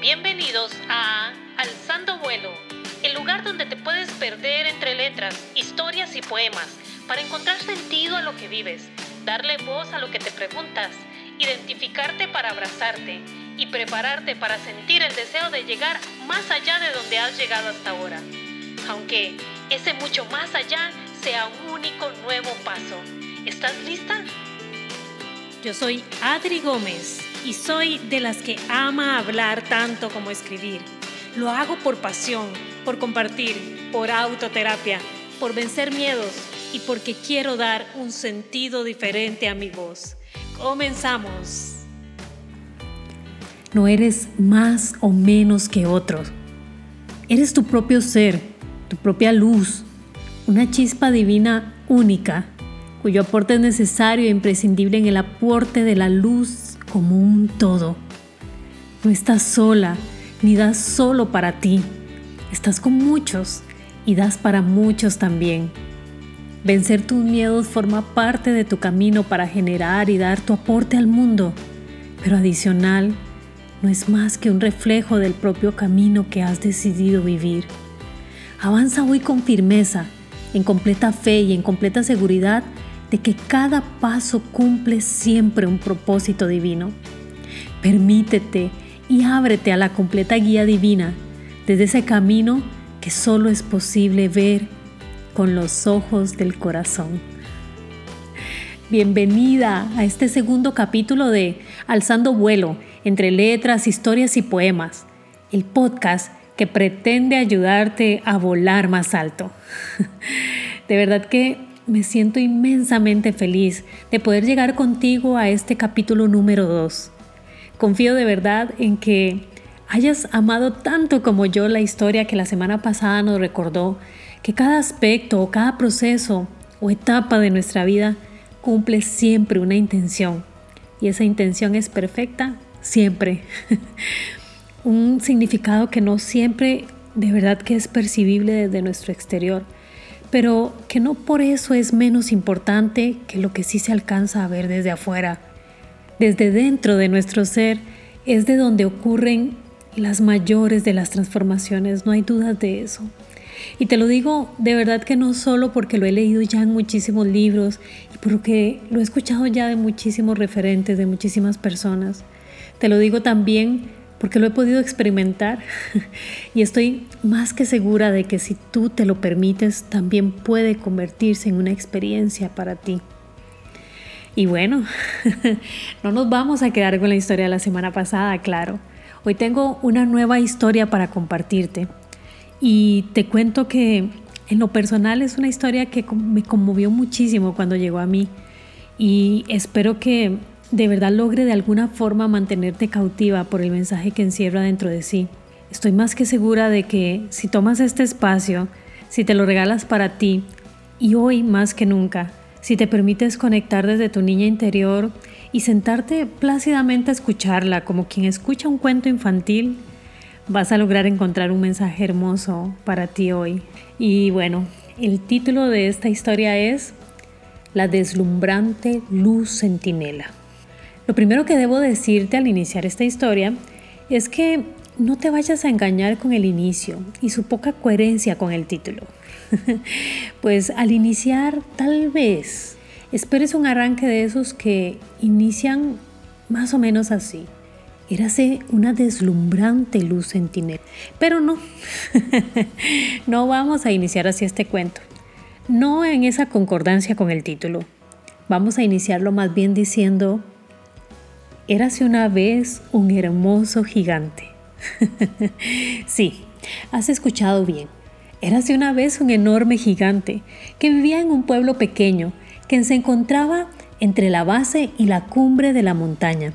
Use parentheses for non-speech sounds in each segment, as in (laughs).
Bienvenidos a Alzando Vuelo, el lugar donde te puedes perder entre letras, historias y poemas para encontrar sentido a lo que vives, darle voz a lo que te preguntas, identificarte para abrazarte y prepararte para sentir el deseo de llegar más allá de donde has llegado hasta ahora. Aunque ese mucho más allá sea un único nuevo paso. ¿Estás lista? Yo soy Adri Gómez y soy de las que ama hablar tanto como escribir. Lo hago por pasión, por compartir, por autoterapia, por vencer miedos y porque quiero dar un sentido diferente a mi voz. Comenzamos. No eres más o menos que otros. Eres tu propio ser, tu propia luz, una chispa divina única cuyo aporte es necesario e imprescindible en el aporte de la luz como un todo. No estás sola, ni das solo para ti. Estás con muchos y das para muchos también. Vencer tus miedos forma parte de tu camino para generar y dar tu aporte al mundo, pero adicional, no es más que un reflejo del propio camino que has decidido vivir. Avanza hoy con firmeza, en completa fe y en completa seguridad de que cada paso cumple siempre un propósito divino. Permítete y ábrete a la completa guía divina desde ese camino que solo es posible ver con los ojos del corazón. Bienvenida a este segundo capítulo de Alzando vuelo entre letras, historias y poemas, el podcast que pretende ayudarte a volar más alto. (laughs) De verdad que me siento inmensamente feliz de poder llegar contigo a este capítulo número 2. Confío de verdad en que hayas amado tanto como yo la historia que la semana pasada nos recordó que cada aspecto o cada proceso o etapa de nuestra vida cumple siempre una intención y esa intención es perfecta siempre. (laughs) Un significado que no siempre de verdad que es percibible desde nuestro exterior pero que no por eso es menos importante que lo que sí se alcanza a ver desde afuera. Desde dentro de nuestro ser es de donde ocurren las mayores de las transformaciones, no hay dudas de eso. Y te lo digo de verdad que no solo porque lo he leído ya en muchísimos libros y porque lo he escuchado ya de muchísimos referentes, de muchísimas personas. Te lo digo también porque lo he podido experimentar (laughs) y estoy más que segura de que si tú te lo permites, también puede convertirse en una experiencia para ti. Y bueno, (laughs) no nos vamos a quedar con la historia de la semana pasada, claro. Hoy tengo una nueva historia para compartirte y te cuento que en lo personal es una historia que me conmovió muchísimo cuando llegó a mí y espero que de verdad logre de alguna forma mantenerte cautiva por el mensaje que encierra dentro de sí. Estoy más que segura de que si tomas este espacio, si te lo regalas para ti, y hoy más que nunca, si te permites conectar desde tu niña interior y sentarte plácidamente a escucharla como quien escucha un cuento infantil, vas a lograr encontrar un mensaje hermoso para ti hoy. Y bueno, el título de esta historia es La deslumbrante luz centinela. Lo primero que debo decirte al iniciar esta historia es que no te vayas a engañar con el inicio y su poca coherencia con el título. (laughs) pues al iniciar tal vez esperes un arranque de esos que inician más o menos así. Érase una deslumbrante luz sentinel. Pero no, (laughs) no vamos a iniciar así este cuento. No en esa concordancia con el título. Vamos a iniciarlo más bien diciendo Érase una vez un hermoso gigante. (laughs) sí, has escuchado bien. Érase una vez un enorme gigante que vivía en un pueblo pequeño que se encontraba entre la base y la cumbre de la montaña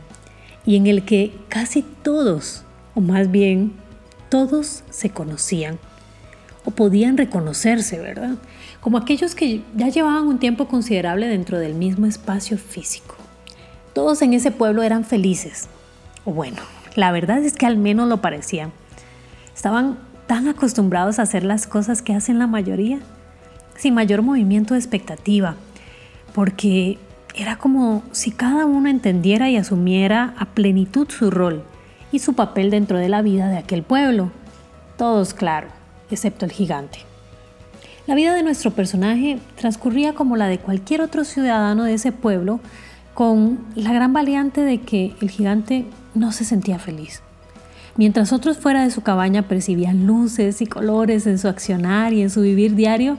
y en el que casi todos, o más bien todos se conocían o podían reconocerse, ¿verdad? Como aquellos que ya llevaban un tiempo considerable dentro del mismo espacio físico. Todos en ese pueblo eran felices. O bueno, la verdad es que al menos lo parecían. Estaban tan acostumbrados a hacer las cosas que hacen la mayoría, sin mayor movimiento de expectativa, porque era como si cada uno entendiera y asumiera a plenitud su rol y su papel dentro de la vida de aquel pueblo. Todos claro, excepto el gigante. La vida de nuestro personaje transcurría como la de cualquier otro ciudadano de ese pueblo, con la gran variante de que el gigante no se sentía feliz. Mientras otros fuera de su cabaña percibían luces y colores en su accionar y en su vivir diario,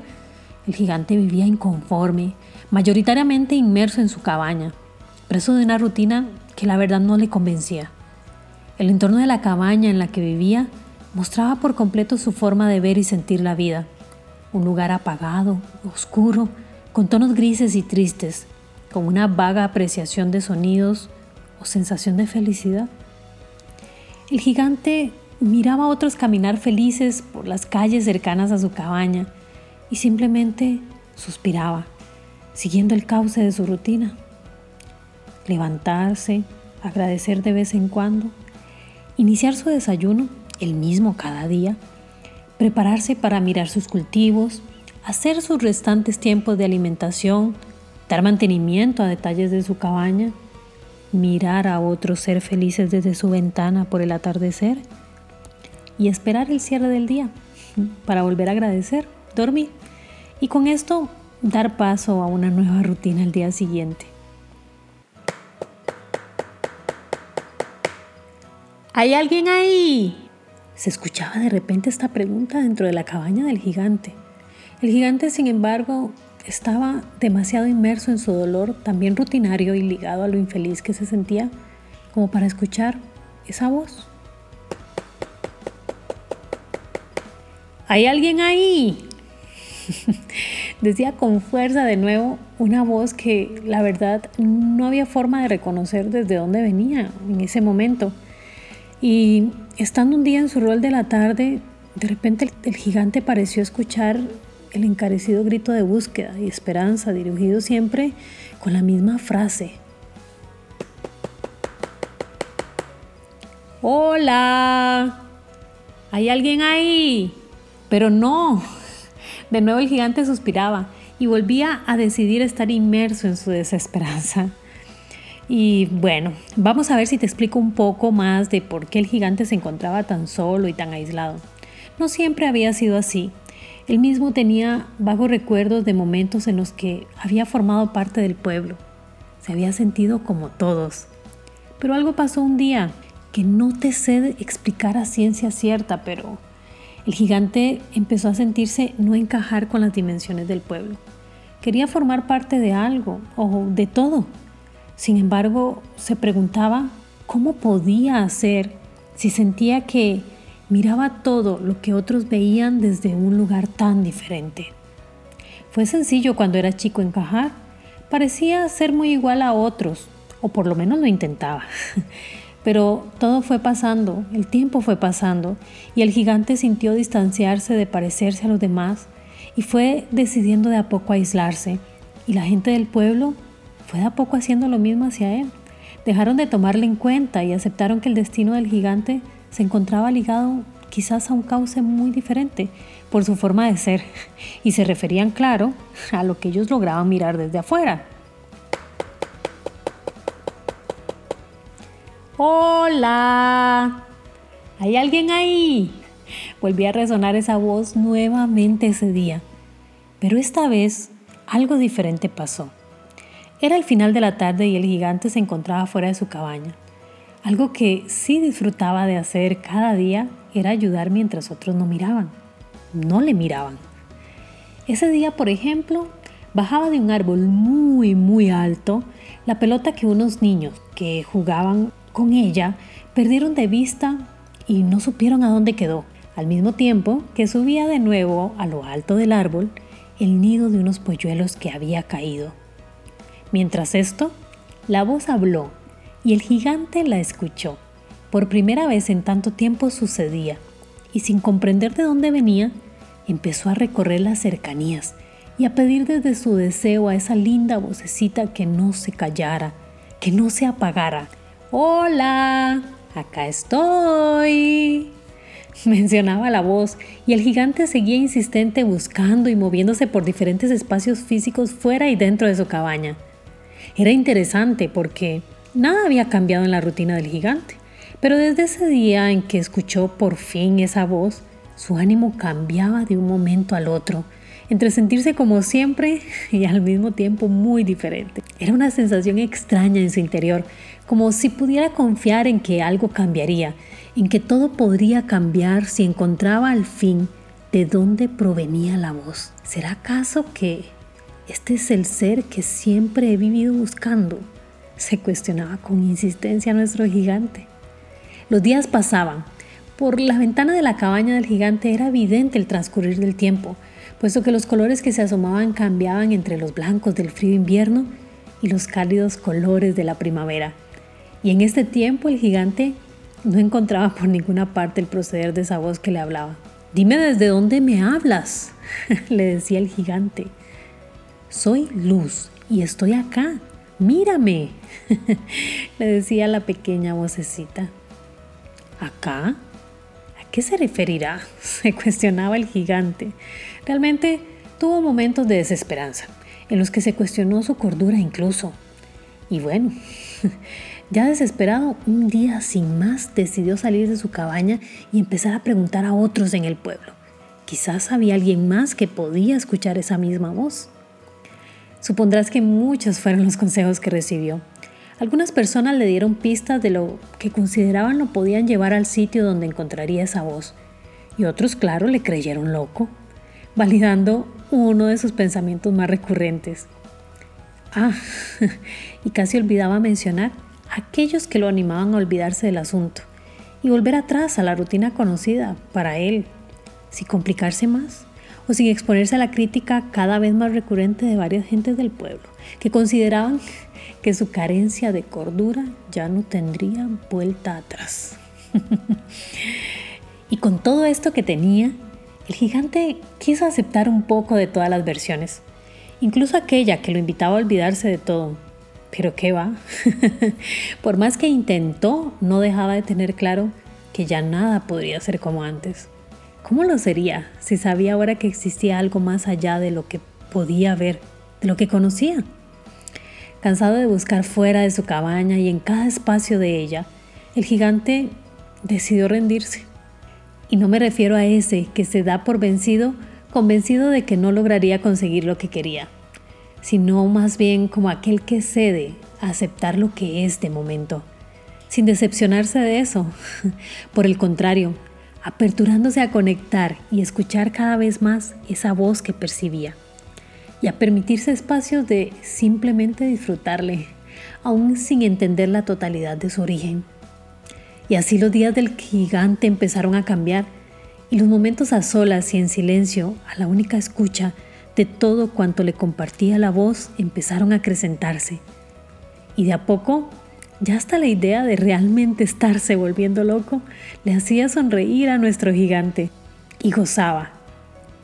el gigante vivía inconforme, mayoritariamente inmerso en su cabaña, preso de una rutina que la verdad no le convencía. El entorno de la cabaña en la que vivía mostraba por completo su forma de ver y sentir la vida. Un lugar apagado, oscuro, con tonos grises y tristes, con una vaga apreciación de sonidos o sensación de felicidad. El gigante miraba a otros caminar felices por las calles cercanas a su cabaña y simplemente suspiraba, siguiendo el cauce de su rutina. Levantarse, agradecer de vez en cuando, iniciar su desayuno, el mismo cada día, prepararse para mirar sus cultivos, hacer sus restantes tiempos de alimentación, dar mantenimiento a detalles de su cabaña, mirar a otros ser felices desde su ventana por el atardecer y esperar el cierre del día para volver a agradecer, dormir y con esto dar paso a una nueva rutina el día siguiente. ¿Hay alguien ahí? Se escuchaba de repente esta pregunta dentro de la cabaña del gigante. El gigante, sin embargo, estaba demasiado inmerso en su dolor, también rutinario y ligado a lo infeliz que se sentía, como para escuchar esa voz. ¿Hay alguien ahí? (laughs) Decía con fuerza de nuevo una voz que la verdad no había forma de reconocer desde dónde venía en ese momento. Y estando un día en su rol de la tarde, de repente el, gigante pareció escuchar el encarecido grito de búsqueda y esperanza dirigido siempre con la misma frase. Hola, ¿hay alguien ahí? Pero no. De nuevo el gigante suspiraba y volvía a decidir estar inmerso en su desesperanza. Y bueno, vamos a ver si te explico un poco más de por qué el gigante se encontraba tan solo y tan aislado. No siempre había sido así. Él mismo tenía vagos recuerdos de momentos en los que había formado parte del pueblo. Se había sentido como todos. Pero algo pasó un día que no te sé explicar a ciencia cierta, pero el gigante empezó a sentirse no encajar con las dimensiones del pueblo. Quería formar parte de algo o de todo. Sin embargo, se preguntaba cómo podía hacer si sentía que miraba todo lo que otros veían desde un lugar tan diferente. Fue sencillo cuando era chico encajar. Parecía ser muy igual a otros, o por lo menos lo intentaba. (laughs) Pero todo fue pasando, el tiempo fue pasando, y el gigante sintió distanciarse de parecerse a los demás y fue decidiendo de a poco aislarse. Y la gente del pueblo fue de a poco haciendo lo mismo hacia él. Dejaron de tomarle en cuenta y aceptaron que el destino del gigante se encontraba ligado quizás a un cauce muy diferente por su forma de ser (laughs) y se referían, claro, a lo que ellos lograban mirar desde afuera. Hola, ¿hay alguien ahí? (laughs) Volví a resonar esa voz nuevamente ese día, pero esta vez algo diferente pasó. Era el final de la tarde y el gigante se encontraba fuera de su cabaña. Algo que sí disfrutaba de hacer cada día era ayudar mientras otros no miraban, no le miraban. Ese día, por ejemplo, bajaba de un árbol muy, muy alto la pelota que unos niños que jugaban con ella perdieron de vista y no supieron a dónde quedó, al mismo tiempo que subía de nuevo a lo alto del árbol el nido de unos polluelos que había caído. Mientras esto, la voz habló y el gigante la escuchó. Por primera vez en tanto tiempo sucedía, y sin comprender de dónde venía, empezó a recorrer las cercanías y a pedir desde su deseo a esa linda vocecita que no se callara, que no se apagara, Hola, acá estoy. Mencionaba la voz y el gigante seguía insistente buscando y moviéndose por diferentes espacios físicos fuera y dentro de su cabaña. Era interesante porque nada había cambiado en la rutina del gigante. Pero desde ese día en que escuchó por fin esa voz, su ánimo cambiaba de un momento al otro, entre sentirse como siempre y al mismo tiempo muy diferente. Era una sensación extraña en su interior, como si pudiera confiar en que algo cambiaría, en que todo podría cambiar si encontraba al fin de dónde provenía la voz. ¿Será acaso que este es el ser que siempre he vivido buscando? Se cuestionaba con insistencia nuestro gigante. Los días pasaban. Por la ventana de la cabaña del gigante era evidente el transcurrir del tiempo, puesto que los colores que se asomaban cambiaban entre los blancos del frío invierno y los cálidos colores de la primavera. Y en este tiempo el gigante no encontraba por ninguna parte el proceder de esa voz que le hablaba. Dime desde dónde me hablas, (laughs) le decía el gigante. Soy luz y estoy acá. Mírame, (laughs) le decía la pequeña vocecita. ¿Acá? ¿A qué se referirá? (laughs) se cuestionaba el gigante. Realmente tuvo momentos de desesperanza, en los que se cuestionó su cordura incluso. Y bueno, (laughs) ya desesperado, un día sin más decidió salir de su cabaña y empezar a preguntar a otros en el pueblo. Quizás había alguien más que podía escuchar esa misma voz. Supondrás que muchos fueron los consejos que recibió. Algunas personas le dieron pistas de lo que consideraban lo podían llevar al sitio donde encontraría esa voz, y otros, claro, le creyeron loco, validando uno de sus pensamientos más recurrentes. Ah, (laughs) y casi olvidaba mencionar aquellos que lo animaban a olvidarse del asunto y volver atrás a la rutina conocida para él, sin complicarse más o sin exponerse a la crítica cada vez más recurrente de varias gentes del pueblo, que consideraban que su carencia de cordura ya no tendría vuelta atrás. (laughs) y con todo esto que tenía, el gigante quiso aceptar un poco de todas las versiones, incluso aquella que lo invitaba a olvidarse de todo, pero qué va. (laughs) Por más que intentó, no dejaba de tener claro que ya nada podría ser como antes. ¿Cómo lo sería si sabía ahora que existía algo más allá de lo que podía ver, de lo que conocía? Cansado de buscar fuera de su cabaña y en cada espacio de ella, el gigante decidió rendirse. Y no me refiero a ese que se da por vencido, convencido de que no lograría conseguir lo que quería sino más bien como aquel que cede a aceptar lo que es de momento, sin decepcionarse de eso. (laughs) Por el contrario, aperturándose a conectar y escuchar cada vez más esa voz que percibía y a permitirse espacios de simplemente disfrutarle, aún sin entender la totalidad de su origen. Y así los días del gigante empezaron a cambiar y los momentos a solas y en silencio, a la única escucha, de todo cuanto le compartía la voz empezaron a acrecentarse. Y de a poco, ya hasta la idea de realmente estarse volviendo loco le hacía sonreír a nuestro gigante. Y gozaba.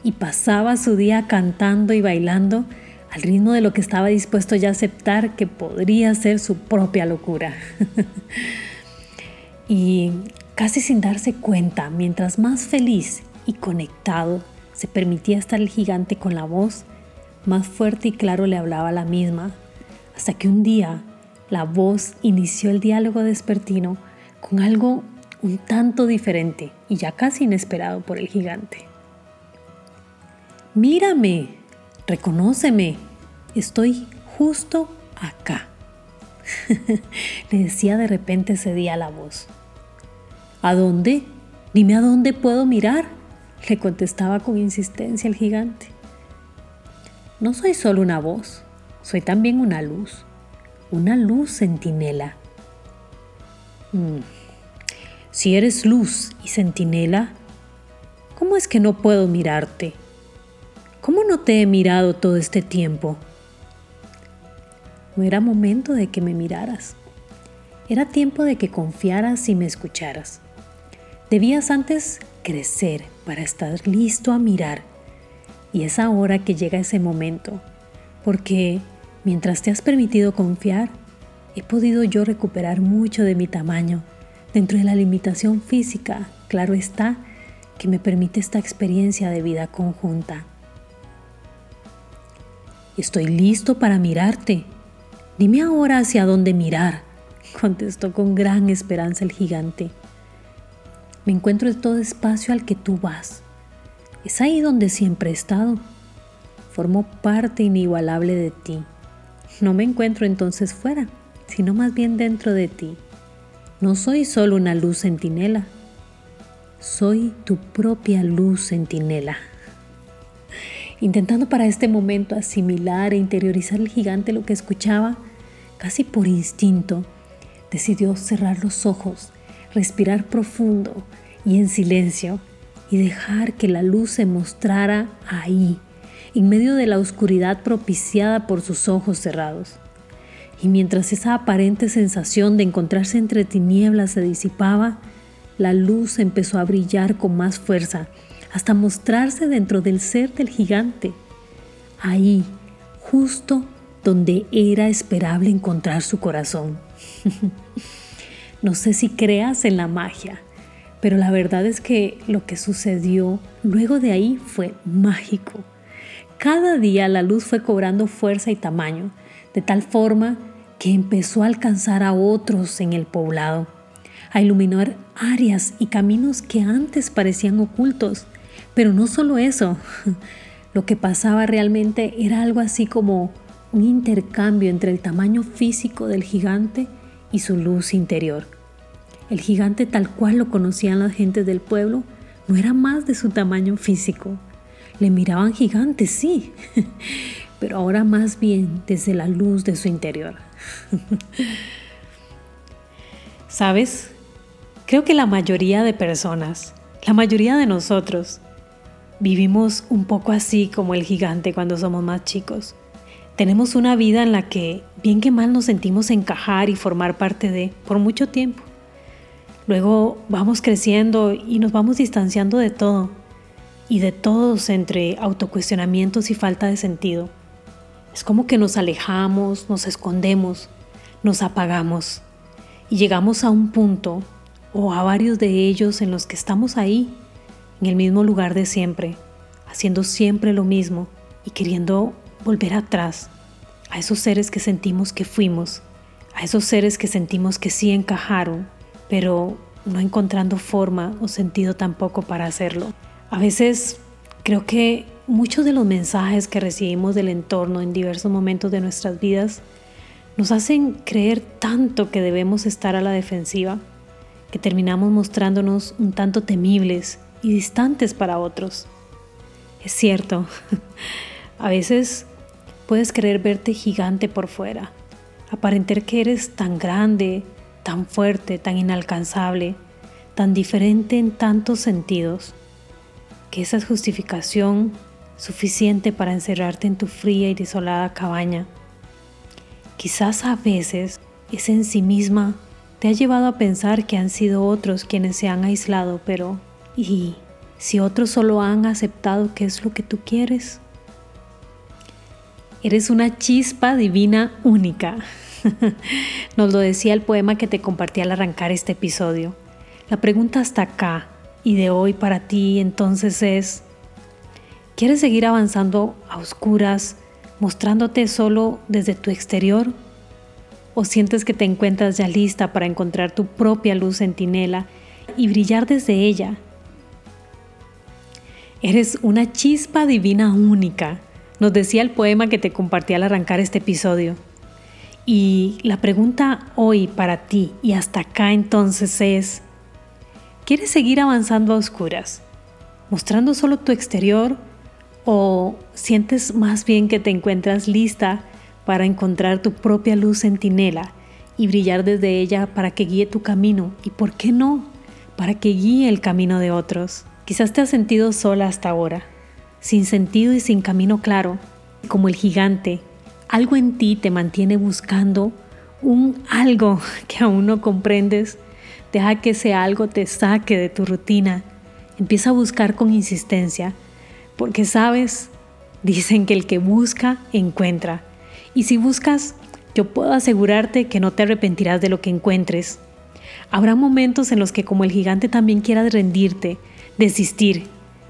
Y pasaba su día cantando y bailando al ritmo de lo que estaba dispuesto ya a aceptar que podría ser su propia locura. (laughs) y casi sin darse cuenta, mientras más feliz y conectado se permitía estar el gigante con la voz, más fuerte y claro le hablaba la misma, hasta que un día la voz inició el diálogo despertino con algo un tanto diferente y ya casi inesperado por el gigante. Mírame, reconóceme, estoy justo acá. (laughs) Le decía de repente ese día la voz. ¿A dónde? Dime a dónde puedo mirar le contestaba con insistencia el gigante. No soy solo una voz, soy también una luz, una luz centinela. Mm. Si eres luz y centinela, ¿cómo es que no puedo mirarte? ¿Cómo no te he mirado todo este tiempo? No era momento de que me miraras. Era tiempo de que confiaras y me escucharas. Debías antes crecer para estar listo a mirar. Y es ahora que llega ese momento, porque mientras te has permitido confiar, he podido yo recuperar mucho de mi tamaño, dentro de la limitación física, claro está, que me permite esta experiencia de vida conjunta. Estoy listo para mirarte. Dime ahora hacia dónde mirar, (laughs) contestó con gran esperanza el gigante. Me encuentro en todo espacio al que tú vas. Es ahí donde siempre he estado. Formo parte inigualable de ti. No me encuentro entonces fuera, sino más bien dentro de ti. No soy solo una luz centinela, soy tu propia luz centinela. Intentando para este momento asimilar e interiorizar el gigante lo que escuchaba, casi por instinto, decidió cerrar los ojos, respirar profundo y en silencio y dejar que la luz se mostrara ahí, en medio de la oscuridad propiciada por sus ojos cerrados. Y mientras esa aparente sensación de encontrarse entre tinieblas se disipaba, la luz empezó a brillar con más fuerza hasta mostrarse dentro del ser del gigante, ahí, justo donde era esperable encontrar su corazón. (laughs) no sé si creas en la magia, pero la verdad es que lo que sucedió luego de ahí fue mágico. Cada día la luz fue cobrando fuerza y tamaño, de tal forma que empezó a alcanzar a otros en el poblado, a iluminar áreas y caminos que antes parecían ocultos. Pero no solo eso, (laughs) lo que pasaba realmente era algo así como un intercambio entre el tamaño físico del gigante y su luz interior. El gigante tal cual lo conocían las gentes del pueblo no era más de su tamaño físico. Le miraban gigante, sí, (laughs) pero ahora más bien desde la luz de su interior. (laughs) ¿Sabes? Creo que la mayoría de personas, la mayoría de nosotros, vivimos un poco así como el gigante cuando somos más chicos. Tenemos una vida en la que, bien que mal, nos sentimos encajar y formar parte de por mucho tiempo. Luego vamos creciendo y nos vamos distanciando de todo y de todos entre autocuestionamientos y falta de sentido. Es como que nos alejamos, nos escondemos, nos apagamos y llegamos a un punto o a varios de ellos en los que estamos ahí, en el mismo lugar de siempre, haciendo siempre lo mismo y queriendo volver atrás, a esos seres que sentimos que fuimos, a esos seres que sentimos que sí encajaron, pero no encontrando forma o sentido tampoco para hacerlo. A veces creo que muchos de los mensajes que recibimos del entorno en diversos momentos de nuestras vidas nos hacen creer tanto que debemos estar a la defensiva, que terminamos mostrándonos un tanto temibles y distantes para otros. Es cierto, (laughs) a veces puedes querer verte gigante por fuera, aparentar que eres tan grande, tan fuerte, tan inalcanzable, tan diferente en tantos sentidos, que esa es justificación suficiente para encerrarte en tu fría y desolada cabaña. Quizás a veces esa en sí misma te ha llevado a pensar que han sido otros quienes se han aislado, pero ¿y si otros solo han aceptado que es lo que tú quieres? Eres una chispa divina única. (laughs) Nos lo decía el poema que te compartí al arrancar este episodio. La pregunta hasta acá y de hoy para ti entonces es, ¿quieres seguir avanzando a oscuras, mostrándote solo desde tu exterior? ¿O sientes que te encuentras ya lista para encontrar tu propia luz centinela y brillar desde ella? Eres una chispa divina única, nos decía el poema que te compartí al arrancar este episodio. Y la pregunta hoy para ti y hasta acá entonces es, ¿quieres seguir avanzando a oscuras, mostrando solo tu exterior o sientes más bien que te encuentras lista para encontrar tu propia luz centinela y brillar desde ella para que guíe tu camino y, ¿por qué no?, para que guíe el camino de otros. Quizás te has sentido sola hasta ahora, sin sentido y sin camino claro, como el gigante algo en ti te mantiene buscando un algo (laughs) que aún no comprendes. Deja que ese algo te saque de tu rutina. Empieza a buscar con insistencia, porque sabes, dicen que el que busca, encuentra. Y si buscas, yo puedo asegurarte que no te arrepentirás de lo que encuentres. Habrá momentos en los que como el gigante también quieras rendirte, desistir,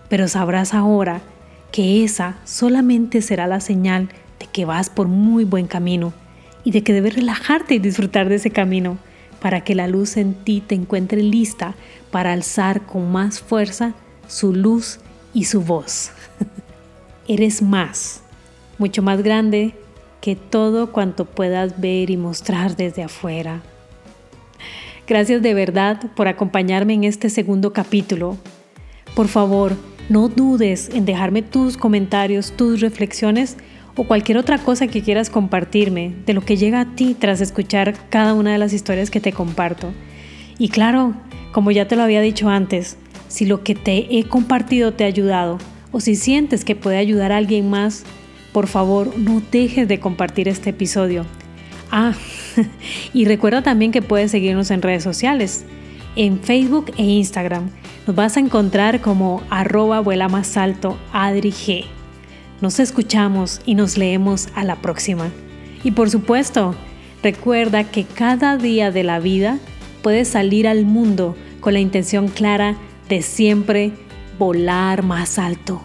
pero sabrás ahora que esa solamente será la señal de que vas por muy buen camino y de que debes relajarte y disfrutar de ese camino, para que la luz en ti te encuentre lista para alzar con más fuerza su luz y su voz. (laughs) Eres más, mucho más grande que todo cuanto puedas ver y mostrar desde afuera. Gracias de verdad por acompañarme en este segundo capítulo. Por favor, no dudes en dejarme tus comentarios, tus reflexiones o cualquier otra cosa que quieras compartirme de lo que llega a ti tras escuchar cada una de las historias que te comparto. Y claro, como ya te lo había dicho antes, si lo que te he compartido te ha ayudado o si sientes que puede ayudar a alguien más, por favor no dejes de compartir este episodio. Ah, (laughs) y recuerda también que puedes seguirnos en redes sociales, en Facebook e Instagram. Nos vas a encontrar como arroba vuela más alto Adri G. Nos escuchamos y nos leemos a la próxima. Y por supuesto, recuerda que cada día de la vida puedes salir al mundo con la intención clara de siempre volar más alto.